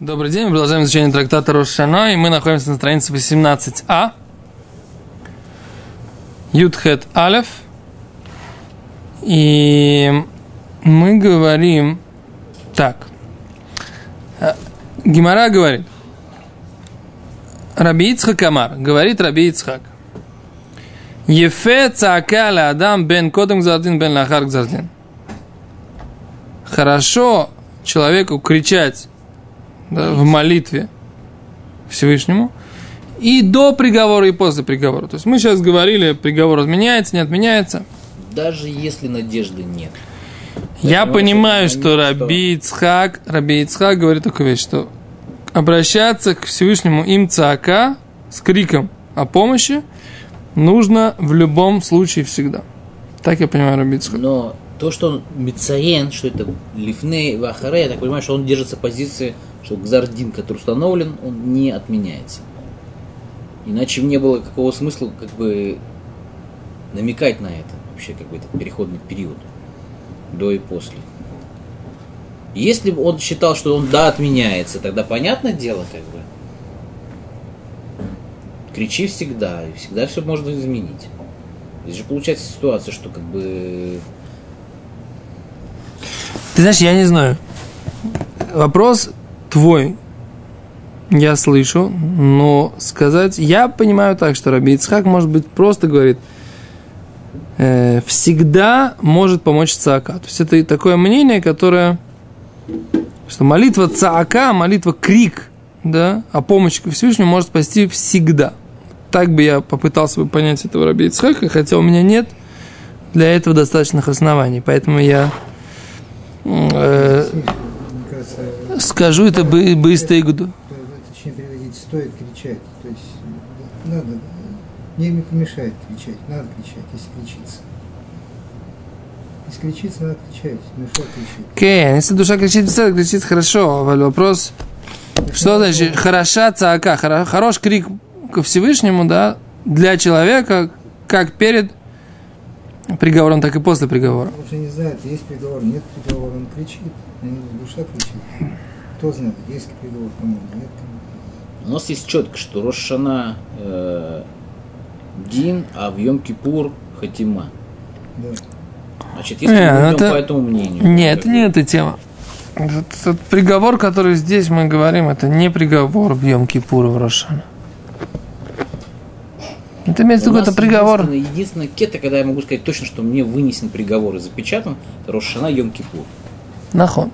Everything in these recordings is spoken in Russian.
Добрый день, мы продолжаем изучение трактата Рошана, и мы находимся на странице 18а. Ютхет Алеф. И мы говорим так. Э, Гимара говорит. Раби Ицхак говорит Раби Ицхак. Ефе цака адам бен кодом гзардин бен лахар гзардин. Хорошо человеку кричать да, в молитве Всевышнему, и до приговора, и после приговора. То есть мы сейчас говорили, приговор отменяется, не отменяется. Даже если надежды нет. Я понимаю, что Раби Ицхак, Раби Ицхак говорит такую вещь, что обращаться к Всевышнему им цака с криком о помощи нужно в любом случае всегда. Так я понимаю Раби Ицхак. Но то, что он мицаен, что это лифней вахаре, я так понимаю, что он держится позиции что Гзардин, который установлен, он не отменяется. Иначе не было какого смысла как бы намекать на это, вообще как бы этот переходный период, до и после. Если бы он считал, что он да отменяется, тогда понятное дело, как бы. Кричи всегда, и всегда все можно изменить. Здесь же получается ситуация, что как бы... Ты знаешь, я не знаю. Вопрос твой я слышу, но сказать, я понимаю так, что Раби Ицхак, может быть, просто говорит, э, всегда может помочь цаака. То есть это такое мнение, которое, что молитва цаака, молитва крик, да, о помощи к Всевышнему может спасти всегда. Так бы я попытался бы понять этого Раби Ицхака, хотя у меня нет для этого достаточных оснований. Поэтому я э, скажу это бы, быстро и году. Точнее переводить, стоит кричать. То есть надо, не помешает кричать, надо кричать, если кричится. Если кричится, надо кричать, душа кричит. Кен, если душа кричит, беседа кричит хорошо, вопрос, что значит хороша цака, хорош крик ко Всевышнему, да, для человека, как перед приговором, так и после приговора. Он уже не знает, есть приговор, нет приговора, он кричит, душа кричит. Кто знает, есть приговор, кому нет. У нас есть четко, что Рошана э, Дин, а в Йом-Кипур Хатима. Да. Значит, если не, мы идем это... по этому мнению. Нет, это не эта тема. Этот, этот приговор, который здесь мы говорим, это не приговор в Йом-Кипур в Рошана. Это имеется в виду, это приговор. Единственное, единственное кета, когда я могу сказать точно, что мне вынесен приговор и запечатан, это Рошана Йом-Кипур. Нахон.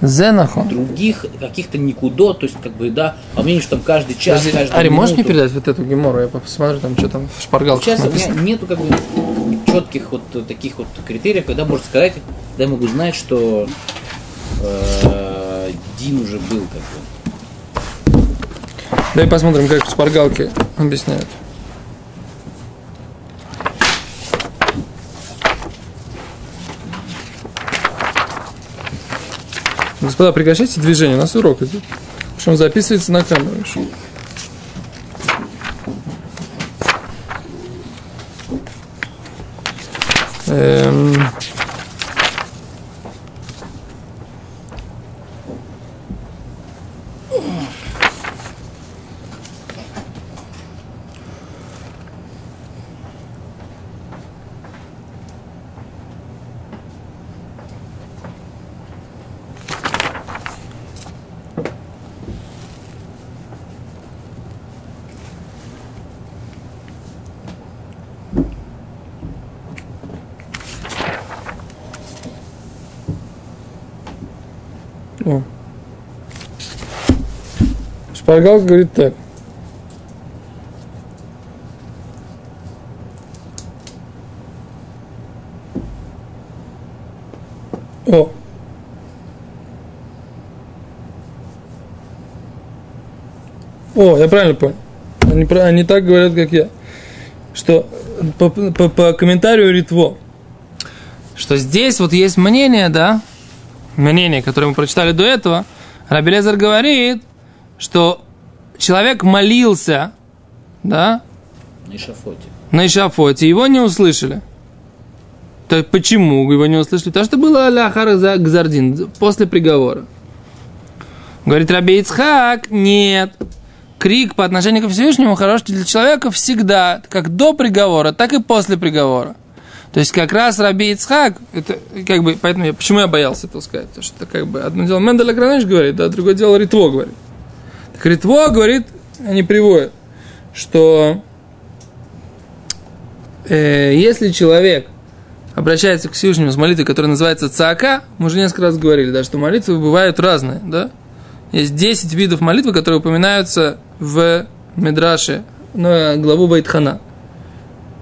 Зенахон. Других каких-то никудо, то есть как бы, да, по мнению, что там каждый час, Подожди, каждый Ари, можешь мне передать вот эту гемору? Я посмотрю, там что там в шпаргалках Сейчас написано. у меня нету как бы четких вот таких вот критериев, когда можно сказать, когда я могу знать, что э, Дин уже был как бы. Давай посмотрим, как в шпаргалке объясняют. Господа, прекращайте движение, у нас урок идет. Причем записывается на камеру. Эм... О. Шпаргалка говорит так. О. О, я правильно понял. Они, они так говорят, как я. Что по, по, по комментарию Ритво, что здесь вот есть мнение, да, мнение, которое мы прочитали до этого, Раби Лезер говорит, что человек молился, да? На Ишафоте. На Ишафоте, его не услышали. То почему его не услышали? Потому что было Аляхар Гзардин после приговора. Говорит Раби Ицхак, нет. Крик по отношению к Всевышнему хорош для человека всегда, как до приговора, так и после приговора. То есть как раз Раби Ицхак, это как бы, поэтому я, почему я боялся это сказать, потому что как бы одно дело Мендель Агранеш говорит, да, другое дело Ритво говорит. Так Ритво говорит, они приводят, что э, если человек обращается к Всевышнему с молитвой, которая называется цака, мы уже несколько раз говорили, да, что молитвы бывают разные, да. Есть 10 видов молитвы, которые упоминаются в Медраше, на главу Вайтхана.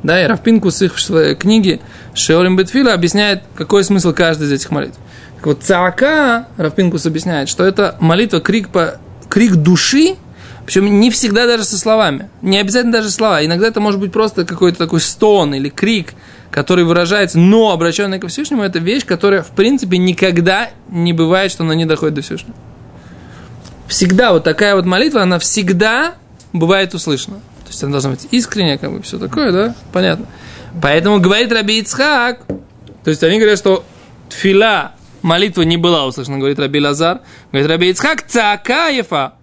Да, и Равпинкус их в своей книге Шеолим Бетфила объясняет, какой смысл каждой из этих молитв. Так вот, цака, Равпинкус объясняет, что это молитва, крик, по, крик души, причем не всегда даже со словами. Не обязательно даже слова. Иногда это может быть просто какой-то такой стон или крик, который выражается, но обращенный ко Всевышнему, это вещь, которая, в принципе, никогда не бывает, что она не доходит до Всевышнего. Всегда вот такая вот молитва, она всегда бывает услышана. То есть она должна быть искренняя, как бы все такое, да? Понятно. Поэтому говорит Раби Ицхак, то есть они говорят, что тфила, молитва не была услышана, говорит Раби Лазар, говорит Раби Ицхак, цакаефа,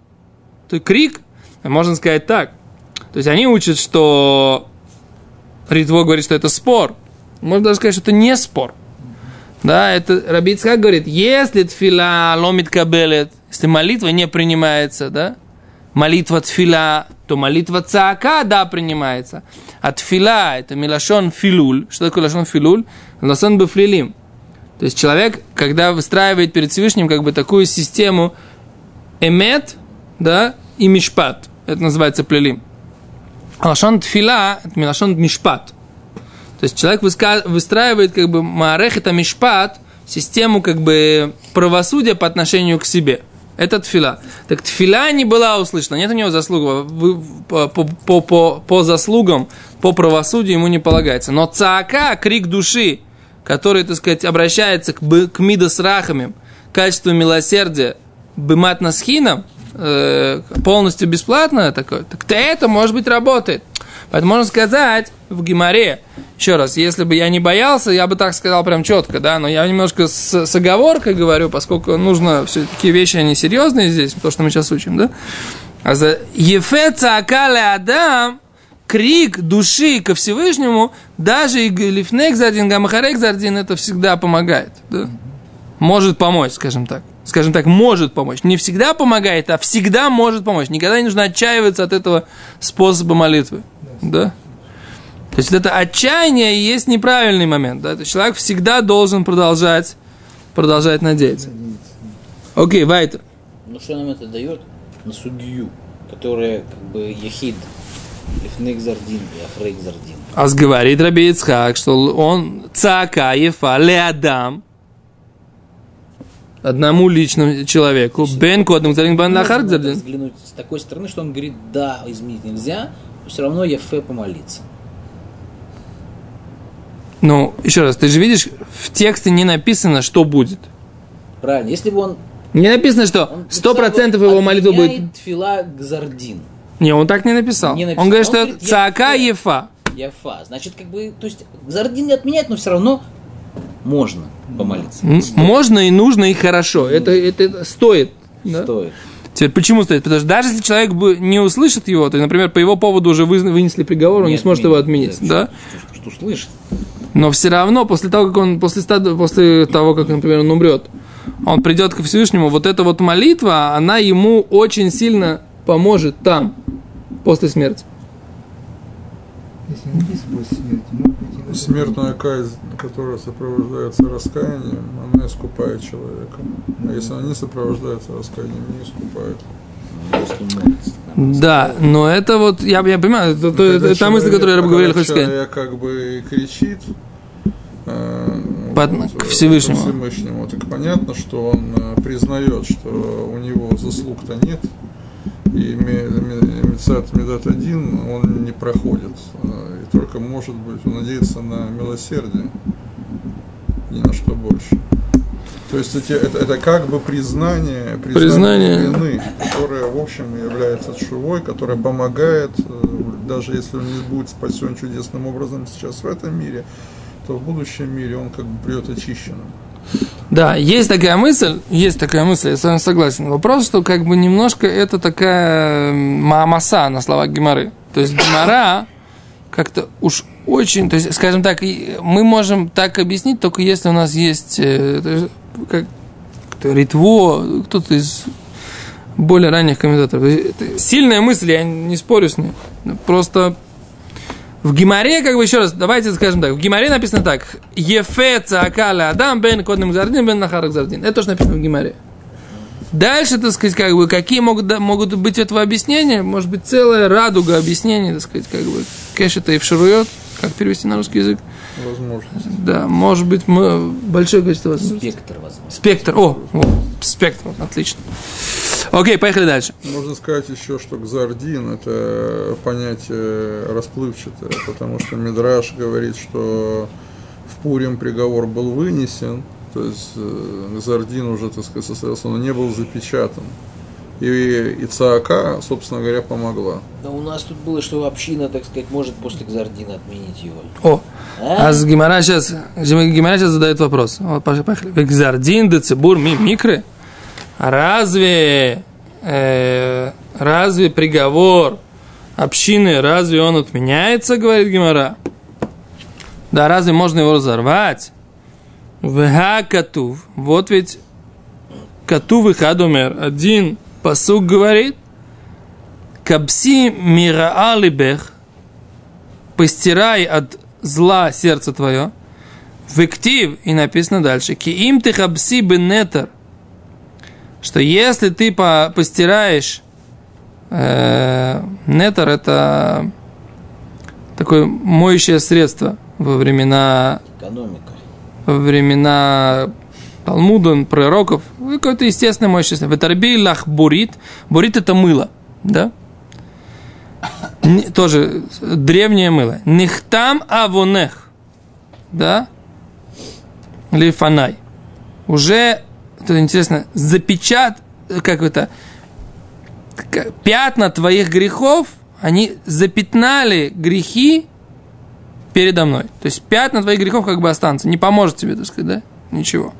то крик, можно сказать так. То есть они учат, что Ритво говорит, что это спор. Можно даже сказать, что это не спор. Да, это Раби Ицхак говорит, если тфила ломит кабелет, если молитва не принимается, да, молитва тфила, то молитва цаака, да, принимается. А тфила – это милашон филуль. Что такое лашон филуль? Лашон бефлилим. То есть человек, когда выстраивает перед Всевышним как бы такую систему эмет, да, и мишпат. Это называется плелим. Лашон тфила – это милашон мишпат. То есть человек выстраивает как бы маарех это мишпат, систему как бы правосудия по отношению к себе. Это тфила. Так тфила не была услышана, нет у него заслуг. По, по, по, по, по заслугам, по правосудию ему не полагается. Но цаака, крик души, который, так сказать, обращается к, к мидас рахами, качеству милосердия, бымат насхином, э, полностью бесплатно, такое, так то это, может быть, работает. Поэтому можно сказать в Гимаре, еще раз, если бы я не боялся, я бы так сказал прям четко, да, но я немножко с, с оговоркой говорю, поскольку нужно все такие вещи, они серьезные здесь, то, что мы сейчас учим, да. А за Ефеца Акале Адам, крик души ко Всевышнему, даже и Лифнек Зардин, Гамахарек Зардин, это всегда помогает, да. Может помочь, скажем так. Скажем так, может помочь. Не всегда помогает, а всегда может помочь. Никогда не нужно отчаиваться от этого способа молитвы. Да? То есть это отчаяние и есть неправильный момент. Да? То есть человек всегда должен продолжать, продолжать надеяться. Окей, okay, Вайтер. Ну что нам это дает? На судью, которая как бы ехид, А говорит Раби Ицхак, что он цака ефа леадам, одному личному человеку, бен кодом зарин бан лахар взглянуть с такой стороны, что он говорит, да, изменить нельзя, но все равно ефе помолиться. Ну, еще раз, ты же видишь, в тексте не написано, что будет. Правильно, если бы он... Не написано, что сто процентов его молитва будет... Тфила гзардин. Не, он так не написал. Не написал. Он говорит, он что говорит, цаака ефа. Ефа. Значит, как бы, то есть, гзардин не отменяет, но все равно можно помолиться. Можно и нужно, и хорошо. Это, это, стоит. Да? Стоит. Теперь почему стоит? Потому что даже если человек бы не услышит его, то, например, по его поводу уже вынесли приговор, он не, не сможет его отменить. Да? Что, что услышит. Но все равно, после того, как он, после, после того, как, например, он умрет, он придет ко Всевышнему, вот эта вот молитва, она ему очень сильно поможет там, после смерти. Смертная казнь, которая сопровождается раскаянием, она искупает человека. А если она не сопровождается раскаянием, не искупает. Да, но это вот, я, я понимаю, это, это, это та мысль, которую я говорил, хочешь сказать. Человек как бы кричит э, Под, вот, к Всевышнему. Всевышнему. Так понятно, что он э, признает, что у него заслуг-то нет, и Мецат Медат один он не проходит, э, и только может быть он надеется на милосердие, ни на что больше. То есть эти, это, это как бы признание, признание, признание вины, которое, в общем, является шувой, которое помогает, э, даже если он не будет спасен чудесным образом сейчас в этом мире, то в будущем мире он как бы придет очищенным. Да, есть такая мысль, есть такая мысль, я с вами согласен. Вопрос, что как бы немножко это такая маамаса на словах Гимары. То есть Гимара как-то уж очень, то есть, скажем так, мы можем так объяснить, только если у нас есть э, как кто, Ритво, кто-то из более ранних комментаторов. Сильная мысль, я не спорю с ней. Просто в Гимаре, как бы еще раз, давайте скажем так, в Гимаре написано так. Ефе цаакаля адам бен кодным гзардин бен нахарак гзардин. Это то, что написано в Гимаре. Дальше, так сказать, как бы, какие могут, могут быть этого объяснения? Может быть, целая радуга объяснений, так сказать, как бы, кэш это и вширует, как перевести на русский язык. Возможно. Да, может быть, мы большое количество возможностей. Спектр, возможно. Спектр, о, о, спектр, отлично. Окей, поехали дальше. Можно сказать еще, что гзардин – это понятие расплывчатое, потому что Мидраш говорит, что в Пурим приговор был вынесен, то есть э, гзардин уже, так сказать, состоялся, но не был запечатан. И Ицаака, собственно говоря, помогла. Да у нас тут было, что община, так сказать, может после Гзардина отменить его. О, А? а с Гимара сейчас, Гимара сейчас задает вопрос. Вот, пошли, поехали. Векзардин, децибур, ми, микры. Разве, э, разве приговор общины, разве он отменяется, говорит Гимара? Да, разве можно его разорвать? Вега катув. Вот ведь катув и хадумер. Один посук говорит, Капси мира алибех, постирай от зла сердце твое. Вектив, и написано дальше, киим ты хабси бенетер, что если ты по- постираешь, э, нетер это такое моющее средство во времена Экономика. во времена Талмуда, пророков, какое-то естественное моющее средство. Ветарби лах бурит. Бурит это мыло, да? Тоже древнее мыло. Нихтам авонех, да? Лифанай. Уже, это интересно, запечат, как это, пятна твоих грехов, они запятнали грехи передо мной. То есть пятна твоих грехов как бы останутся. Не поможет тебе, так сказать, да? Ничего.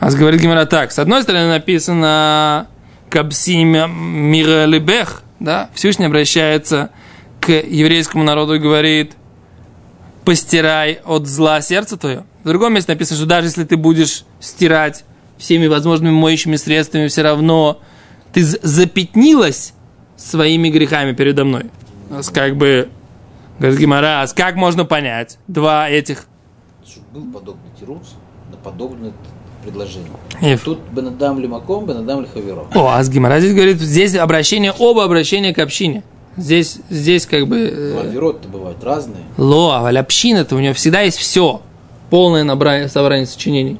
А говорит Гимара так. С одной стороны написано Кабси мира лебех, да? Всевышний обращается к еврейскому народу и говорит постирай от зла сердце твое. В другом месте написано, что даже если ты будешь стирать всеми возможными моющими средствами, все равно ты запятнилась своими грехами передо мной. Как бы, говорит Гимара, а как можно понять два этих Был подобный тирус на подобное предложение. Еф. Тут Бенадам Лимаком, Бенадам Лихаверо. О, а с Гимара здесь говорит, здесь обращение, оба обращения к общине. Здесь, здесь как бы... э, Аверот-то бывают разные. Ло, а община-то у него всегда есть все. Полное набрание, собрание сочинений.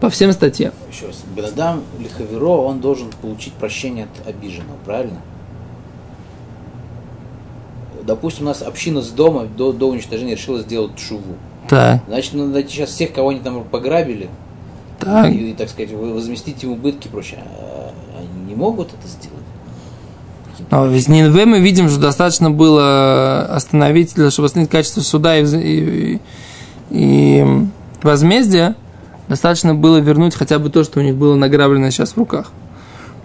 По всем статьям. Еще раз. Бенадам Лихаверо, он должен получить прощение от обиженного, правильно? Допустим, у нас община с дома до, до уничтожения решила сделать шуву. Так, Значит, надо найти сейчас всех, кого они там пограбили, так. и, так сказать, возместить им убытки и прочее. А Они не могут это сделать. Но в Нинве мы видим, что достаточно было остановить, чтобы остановить качество суда и, и, и возмездия, достаточно было вернуть хотя бы то, что у них было награблено сейчас в руках.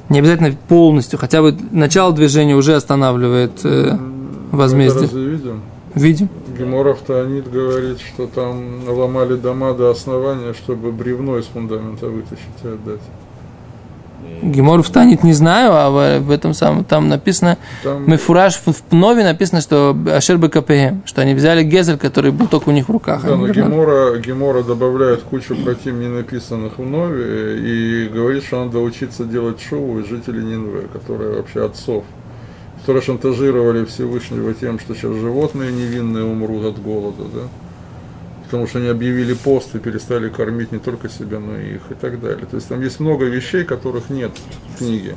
Не обязательно полностью, хотя бы начало движения уже останавливает э, Мы возмездие. это разве видим? Видим? Геморов Таанит говорит, что там ломали дома до основания, чтобы бревно из фундамента вытащить и отдать. Геморов танет не знаю, а в, этом самом там написано, Там Мефураж в, Пнове написано, что Ашер БКПМ, что они взяли Гезель, который был только у них в руках. Да, но. Гемора, Гемора добавляет кучу против не написанных в Нове и говорит, что надо учиться делать шоу из жителей Нинве, которые вообще отцов, которые шантажировали Всевышнего тем, что сейчас животные невинные умрут от голода, да? Потому что они объявили пост и перестали кормить не только себя, но и их и так далее. То есть там есть много вещей, которых нет в книге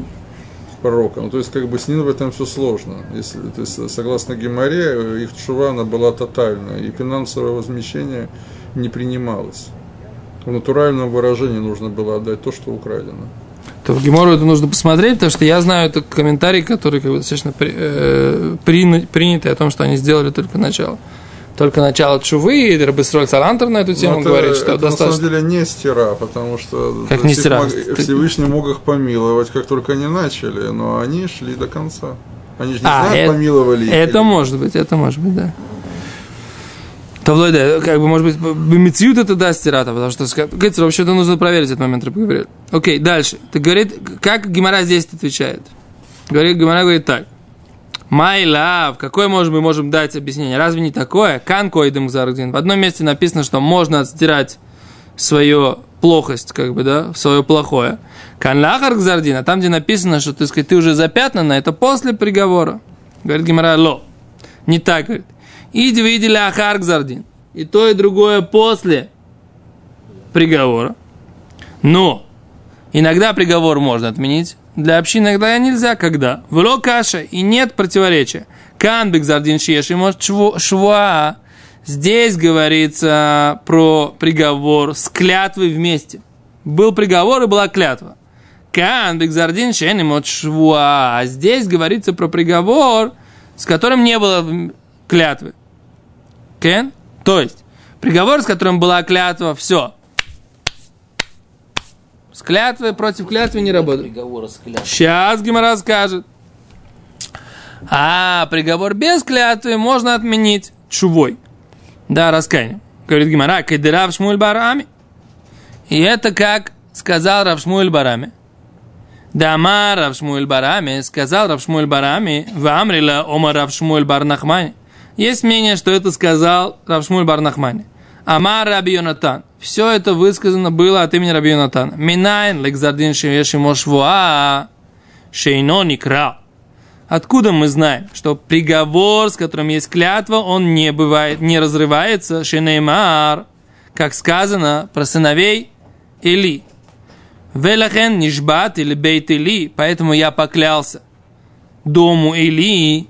пророка. Ну, то есть, как бы с Нинвой там все сложно. Если, то есть, согласно Геморе, э, их чува, она была тотальная, и финансовое возмещение не принималось. В натуральном выражении нужно было отдать то, что украдено. То в Гемору это нужно посмотреть, потому что я знаю это комментарий, который как бы достаточно при- э, прину- принятый о том, что они сделали только начало. Только начало чувы, и Рабисроль Салантер на эту тему Но это- говорит, что это на самом достаточно... деле не стира, потому что Как не стира? Всевышний- Всевышний мог их помиловать, как только они начали, но они шли до конца. Они же не А, знают, это- помиловали их Это или- может быть, это может быть, да. То Влойда, как бы, может быть, бимициют это да стирата, потому что, говорится, вообще-то нужно проверить этот момент, говорит. Окей, дальше. Ты говорит, как Гимара здесь отвечает? Говорит, Гимара говорит так. My love, какое можем мы можем дать объяснение? Разве не такое? Канко идем зардин. В одном месте написано, что можно отстирать свою плохость, как бы, да, свое плохое. Канлахар гзардин, а там, где написано, что, ты сказать, ты уже запятнана, это после приговора. Говорит Гимара, ло. Не так, говорит. Иди видели ахар гзардин. И то, и другое после приговора. Но иногда приговор можно отменить. Для общины иногда нельзя, когда. Вло каша, и нет противоречия. Канбек зардин шеш, и может швуа. Здесь говорится про приговор с клятвой вместе. Был приговор и была клятва. Канбек зардин шен и мот швуа. А здесь говорится про приговор, с которым не было клятвы. Кен? То есть, приговор, с которым была клятва, все. С клятвой против клятвы не работает. Сейчас Гимара скажет. А, приговор без клятвы можно отменить чувой. Да, раскаяние. Говорит Гимара, кайдера в Шмуль Барами. И это как сказал Равшмуэль Барами. Дама Равшмуэль Барами, сказал Равшмуэль Барами, в Амрила Ома Равшмуэль Барнахмани. Есть мнение, что это сказал Равшмуэль Барнахмани. Амар Раби Йонатан. Все это высказано было от имени Раби Йонатана. Минайн лекзардин шевеши мошвуа шейно никра. Откуда мы знаем, что приговор, с которым есть клятва, он не бывает, не разрывается, шенеймар, как сказано про сыновей Или. Велахен нишбат или бейт Или, поэтому я поклялся дому Или.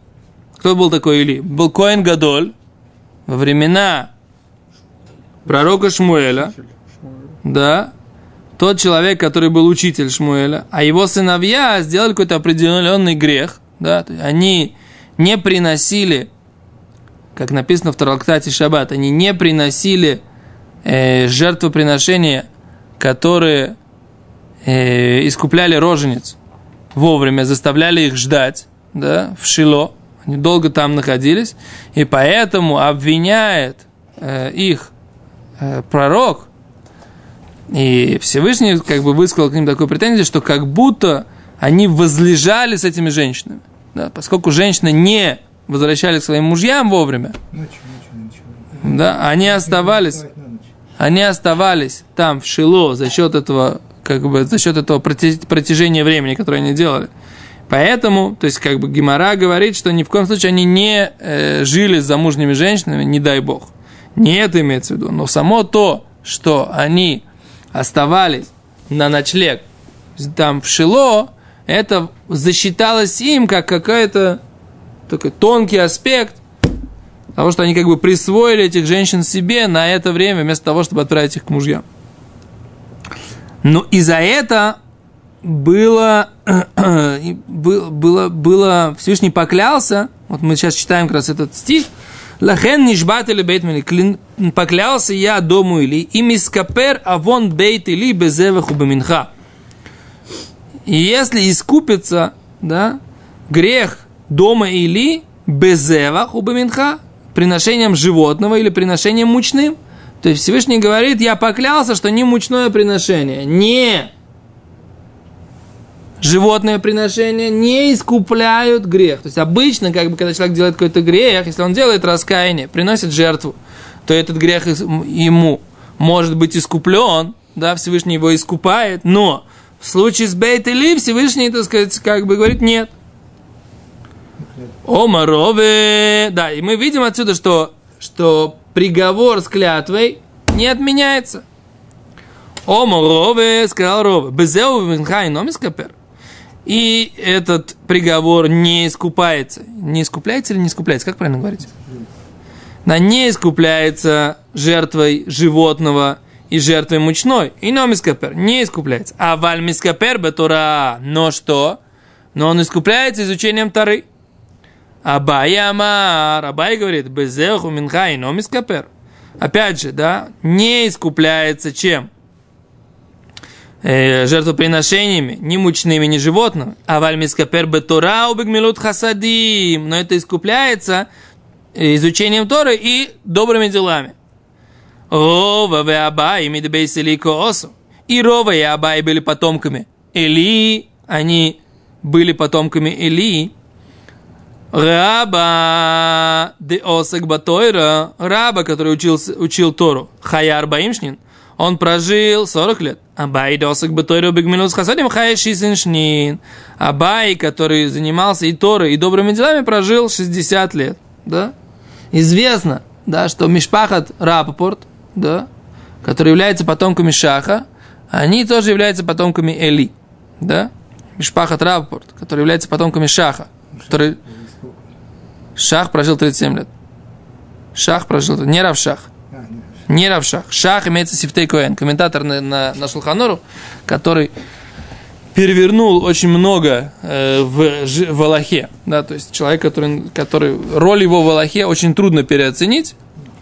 Кто был такой Или? Был Коэн Гадоль во времена пророка Шмуэля, да, тот человек, который был учитель Шмуэля, а его сыновья сделали какой-то определенный грех, да, они не приносили, как написано в Таралктате Шаббат, они не приносили э, жертвоприношения, которые э, искупляли рожениц. Вовремя, заставляли их ждать, да, в Шило, они долго там находились, и поэтому обвиняет э, их пророк, и Всевышний как бы высказал к ним такую претензию, что как будто они возлежали с этими женщинами. Да, поскольку женщины не возвращались к своим мужьям вовремя, да, они оставались, они оставались там в Шило за счет этого, как бы, за счет этого протяжения времени, которое они делали. Поэтому, то есть, как бы Гимара говорит, что ни в коем случае они не э, жили с замужними женщинами, не дай бог. Не это имеется в виду. Но само то, что они оставались на ночлег там в Шило, это засчиталось им как какой-то такой тонкий аспект того, что они как бы присвоили этих женщин себе на это время, вместо того, чтобы отправить их к мужьям. Но и за это было, и был- было, было, Всевышний поклялся, вот мы сейчас читаем как раз этот стих, Лахен нишбат или бейт мили, клин- поклялся я дому или, и мискапер авон бейт или безеваху беминха. И если искупится, да, грех дома или безевах у беминха, приношением животного или приношением мучным, то есть Всевышний говорит, я поклялся, что не мучное приношение, не животное приношение не искупляют грех. То есть обычно, как бы, когда человек делает какой-то грех, если он делает раскаяние, приносит жертву, то этот грех ему может быть искуплен, да, Всевышний его искупает, но в случае с Бейт Или Всевышний, так сказать, как бы говорит нет. О, Марове! Да, и мы видим отсюда, что, что приговор с клятвой не отменяется. О, Марове, сказал Рове, Безеу Винхай Номискапер. И этот приговор не искупается. Не искупляется или не искупляется? Как правильно говорить? Да, не искупляется жертвой животного и жертвой мучной. И но мискапер не искупляется. А валь мискапер бетура. Но что? Но он искупляется изучением Тары. Абай Амар. Абай говорит, безеху минха и номискапер. Опять же, да, не искупляется чем? Э, жертвоприношениями, ни мучными, ни животным. А вальмискапер бетура убегмилут хасадим. Но это искупляется изучением Торы и добрыми делами. Рова и Абай мидбейсели коосу. И Рова и Абай были потомками Или, они были потомками Или. Раба де осек батойра, раба, который учился, учил Тору, Хаяр Баимшнин, он прожил 40 лет. Абай досок батойра бигминус хасадим хая шисиншнин. Абай, который занимался и Торой, и добрыми делами, прожил 60 лет. Да? Известно, да, что Мишпахат Рапопорт, да, который является потомками Шаха, они тоже являются потомками Эли. Да? Мишпахат Рапопорт, который является потомками Шаха, который Шах прожил 37 лет. Шах прожил, не Равшах. Не Равшах. Шах имеется Сифтей Коэн, комментатор на, на, на Шулханору, который перевернул очень много э, в, в Аллахе. Да, то есть человек, который, который... Роль его в Аллахе очень трудно переоценить.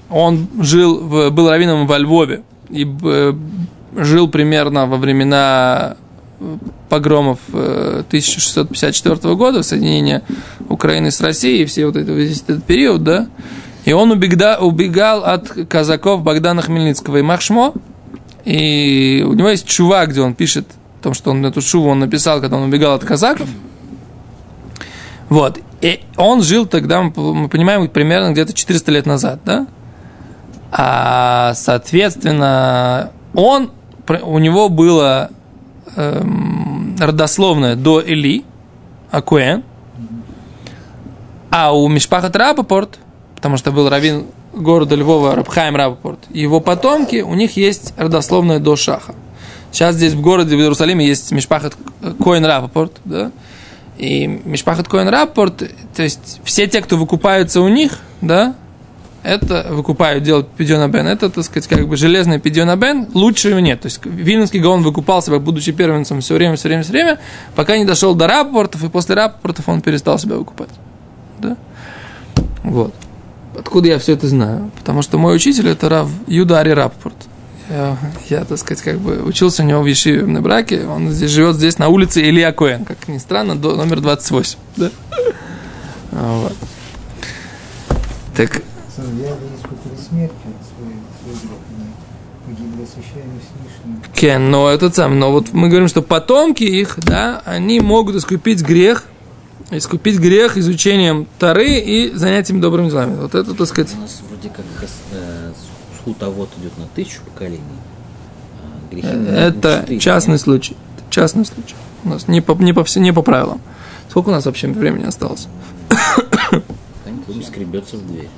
Он жил, в, был раввином во Львове и э, жил примерно во времена э, погромов э, 1654 года, соединения Украины с Россией, все вот это, весь этот период, да, и он убегда, убегал от казаков Богдана Хмельницкого и Махшмо, и у него есть чува, где он пишет о том, что он эту шуву он написал, когда он убегал от казаков. Вот. И он жил тогда, мы понимаем, примерно где-то 400 лет назад, да? А, соответственно, он, у него было эм, родословное до Или, Акуэн, а у Мишпахат Рапопорт, потому что был раввин города Львова Рабхайм Рапопорт, его потомки, у них есть родословное до Шаха. Сейчас здесь в городе, в Иерусалиме, есть Мишпахат Коин Рапопорт, да, и Мишпахат Коин Рапопорт, то есть все те, кто выкупаются у них, да, это выкупают, делают пидьона бен, это, так сказать, как бы железный пидьона бен, лучше его нет. То есть Вильнинский Гаон выкупал себя, будучи первенцем все время, все время, все время, пока не дошел до рапортов, и после рапортов он перестал себя выкупать. Да? Вот. Откуда я все это знаю? Потому что мой учитель это Рав Юдари Раппорт. Я, я, так сказать, как бы учился у него в Ешиве на браке. Он здесь живет здесь на улице Илья Коэн, как ни странно, до, номер 28. Да? Вот. Так. Кен, но этот сам, но вот мы говорим, что потомки их, да, они могут искупить грех, искупить грех изучением Тары и занятиями добрыми делами. Вот это, так сказать, У нас вроде как э, схутовод идет на тысячу поколений. а грехи на это частный случай. Это частный случай. У нас не по, не по, не по правилам. Сколько у нас вообще времени осталось? Кто-нибудь скребется в дверь.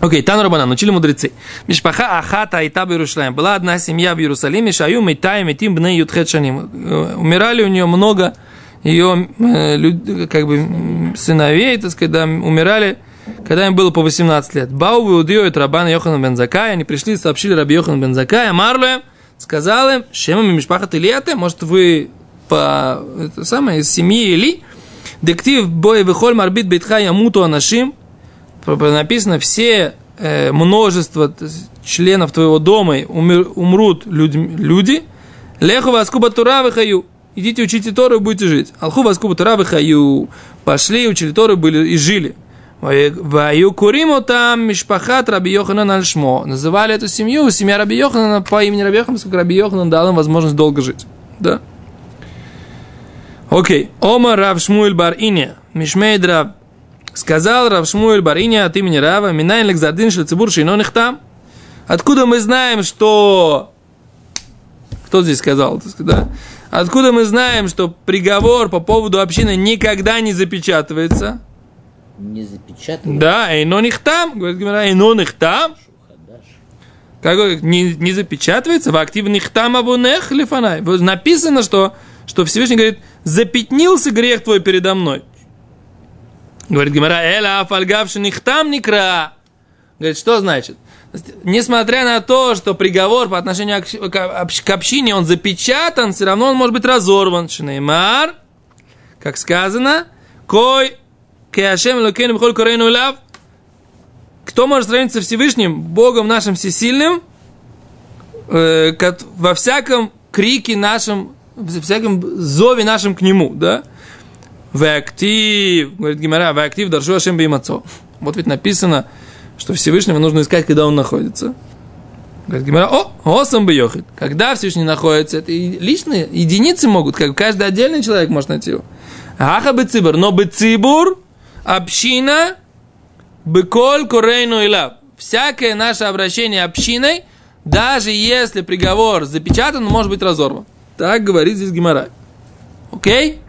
Окей, Тану Рабанан, учили мудрецы. Мишпаха Ахата Айта в Иерусалиме. Была одна семья в Иерусалиме, Шаю Митай Митим Бне Ютхет Шаним. Э, Умирали у нее много ее э, как бы сыновей, так сказать, да, умирали, когда им было по 18 лет. Бау Иудио и Рабан Йохан Бензакай, они пришли и сообщили Раби Йохан Бензакая, Марлуем, сказал им, Шемами Мишпахат Ильяте, может вы по, это самое, из семьи Или, Дектив бой выхоль марбит битха ямуту анашим, написано, все э, множество членов твоего дома умер- умрут людь- люди, леху васкуба тура выхаю, идите учите Тору и будете жить. Алху васкуба тура выхаю, пошли, учили Тору были, и жили. Ваю куриму там мишпахат Раби Йоханан Альшмо. Называли эту семью семья Раби Йоханана по имени Раби Йоханана, поскольку Раби Йоханан дал им возможность долго жить. Да. Окей. Ома Рав Шмуэль Бар Иня. Мишмейд Рав. Сказал Рав Шмуэль Бар Иня от имени Рава. Минайн лекзардин шлецебур шейноних там. Откуда мы знаем, что... Кто здесь сказал? Да? Откуда мы знаем, что приговор по поводу общины никогда не запечатывается? Не запечатано. Да, эйноних там, говорит Гимара, эйноних там. Шухадаш. Как говорит, не, не запечатывается, в активных там абунех лифанай. Написано, что, что Всевышний говорит, запятнился грех твой передо мной. Говорит Гимара, эла афальгавши нихтам никра. Говорит, что значит? Несмотря на то, что приговор по отношению к, к общ- к общине, он запечатан, все равно он может быть разорван. Шинеймар, как сказано, кой кеашем лукейну бхоль корейну лав. Кто может сравниться Всевышним, Богом нашим всесильным, э, во всяком крике нашем, во всяком зове нашим к Нему, да? В актив, говорит Гимара, в актив даршу Ашем. Вот ведь написано, что Всевышнего нужно искать, когда он находится. Говорит Гимара, о, осам бы йохит. Когда Всевышний находится, это и личные единицы могут, как каждый отдельный человек может найти его. Аха бы цибур, но бы цибур, община, быколь корейну илав. Всякое наше обращение общиной, даже если приговор запечатан, может быть разорван. Так говорит здесь Гимара. Окей?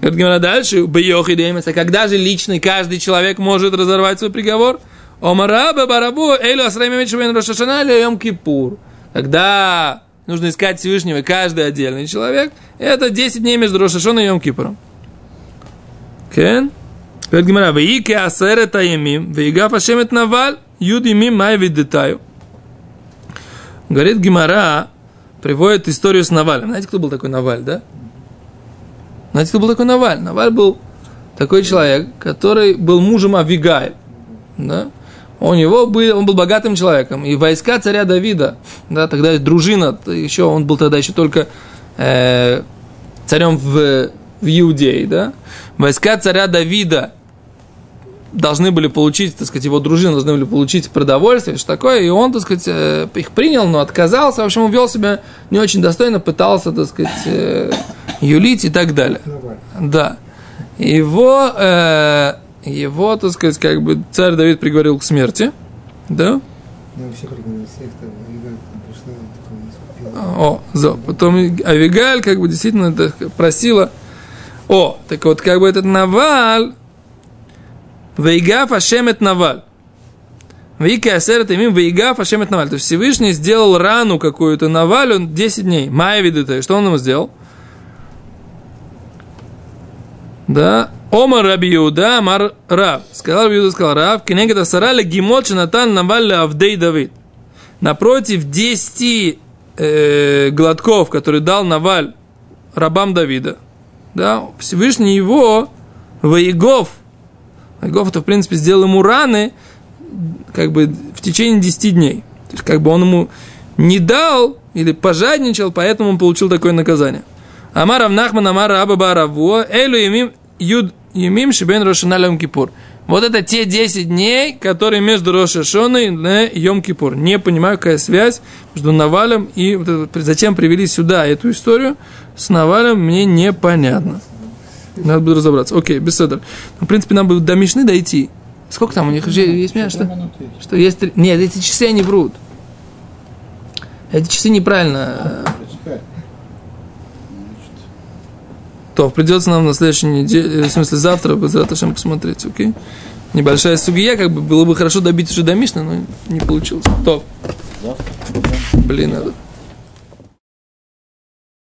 Говорит Гимара дальше, бьёхи демеса, когда же личный каждый человек может разорвать свой приговор? Омараба барабу эйлу асраймевич бен рошашана йом кипур. Когда нужно искать Всевышнего каждый отдельный человек, это 10 дней между Рошашоной и Йом Кипуром. Кен? Говорит Гимара, «Ваике асерет аямим, ваигав ашемет наваль, юд имим май видетаю». Говорит Гимара, приводит историю с Навалем. Знаете, кто был такой Наваль, да? Знаете, кто был такой Наваль? Наваль был такой человек, который был мужем Авигайль. Да? У него был, он был богатым человеком. И войска царя Давида, да, тогда дружина, еще он был тогда еще только э, царем в, в Иудее, да. Войска царя Давида должны были получить, так сказать, его дружина должны были получить продовольствие, что такое, и он, так сказать, э, их принял, но отказался, в общем, он вел себя не очень достойно, пытался, так сказать, э, юлить и так далее. Да. Его, э, его, так сказать, как бы царь Давид приговорил к смерти, да? Я вообще приговорил всех, там, Авигаль там пришла, такого не скупила. О, зо. Потом Авигаль как бы действительно просила. О, так вот как бы этот Наваль, Вейгав Ашемет Наваль. Вика Асерет имим Вейгав Ашемет Наваль. То есть Всевышний сделал рану какую-то Навалю 10 дней. Майя видит, что он ему сделал? Да. Омар Раби Иуда, Амар Рав. Сказал Раби сказал Рав, Кенегет Асарали Гимот Шанатан Наваль Авдей Давид. Напротив 10 э, глотков, которые дал Наваль рабам Давида, да, Всевышний его Ваегов, Ваегов это, в принципе, сделал ему раны, как бы, в течение 10 дней. То есть, как бы он ему не дал или пожадничал, поэтому он получил такое наказание. Амар Равнахман, Амар Аба Баравуа, Элю Юд Емим Шибен Рошаналем Кипур. Вот это те 10 дней, которые между Рошашоной и Йом Кипур. Не понимаю, какая связь между Навалем и зачем привели сюда эту историю с Навалем, мне непонятно. Надо будет разобраться. Окей, беседа. В принципе, нам бы до Мишны дойти. Сколько там у них есть меня? Что, что есть... Нет, эти часы они врут. Эти часы неправильно. 35. То придется нам на следующей неделе, в смысле завтра, чем посмотреть, окей? Небольшая сугия, как бы было бы хорошо добить уже до Мишны, но не получилось. То, Завтра. блин, надо.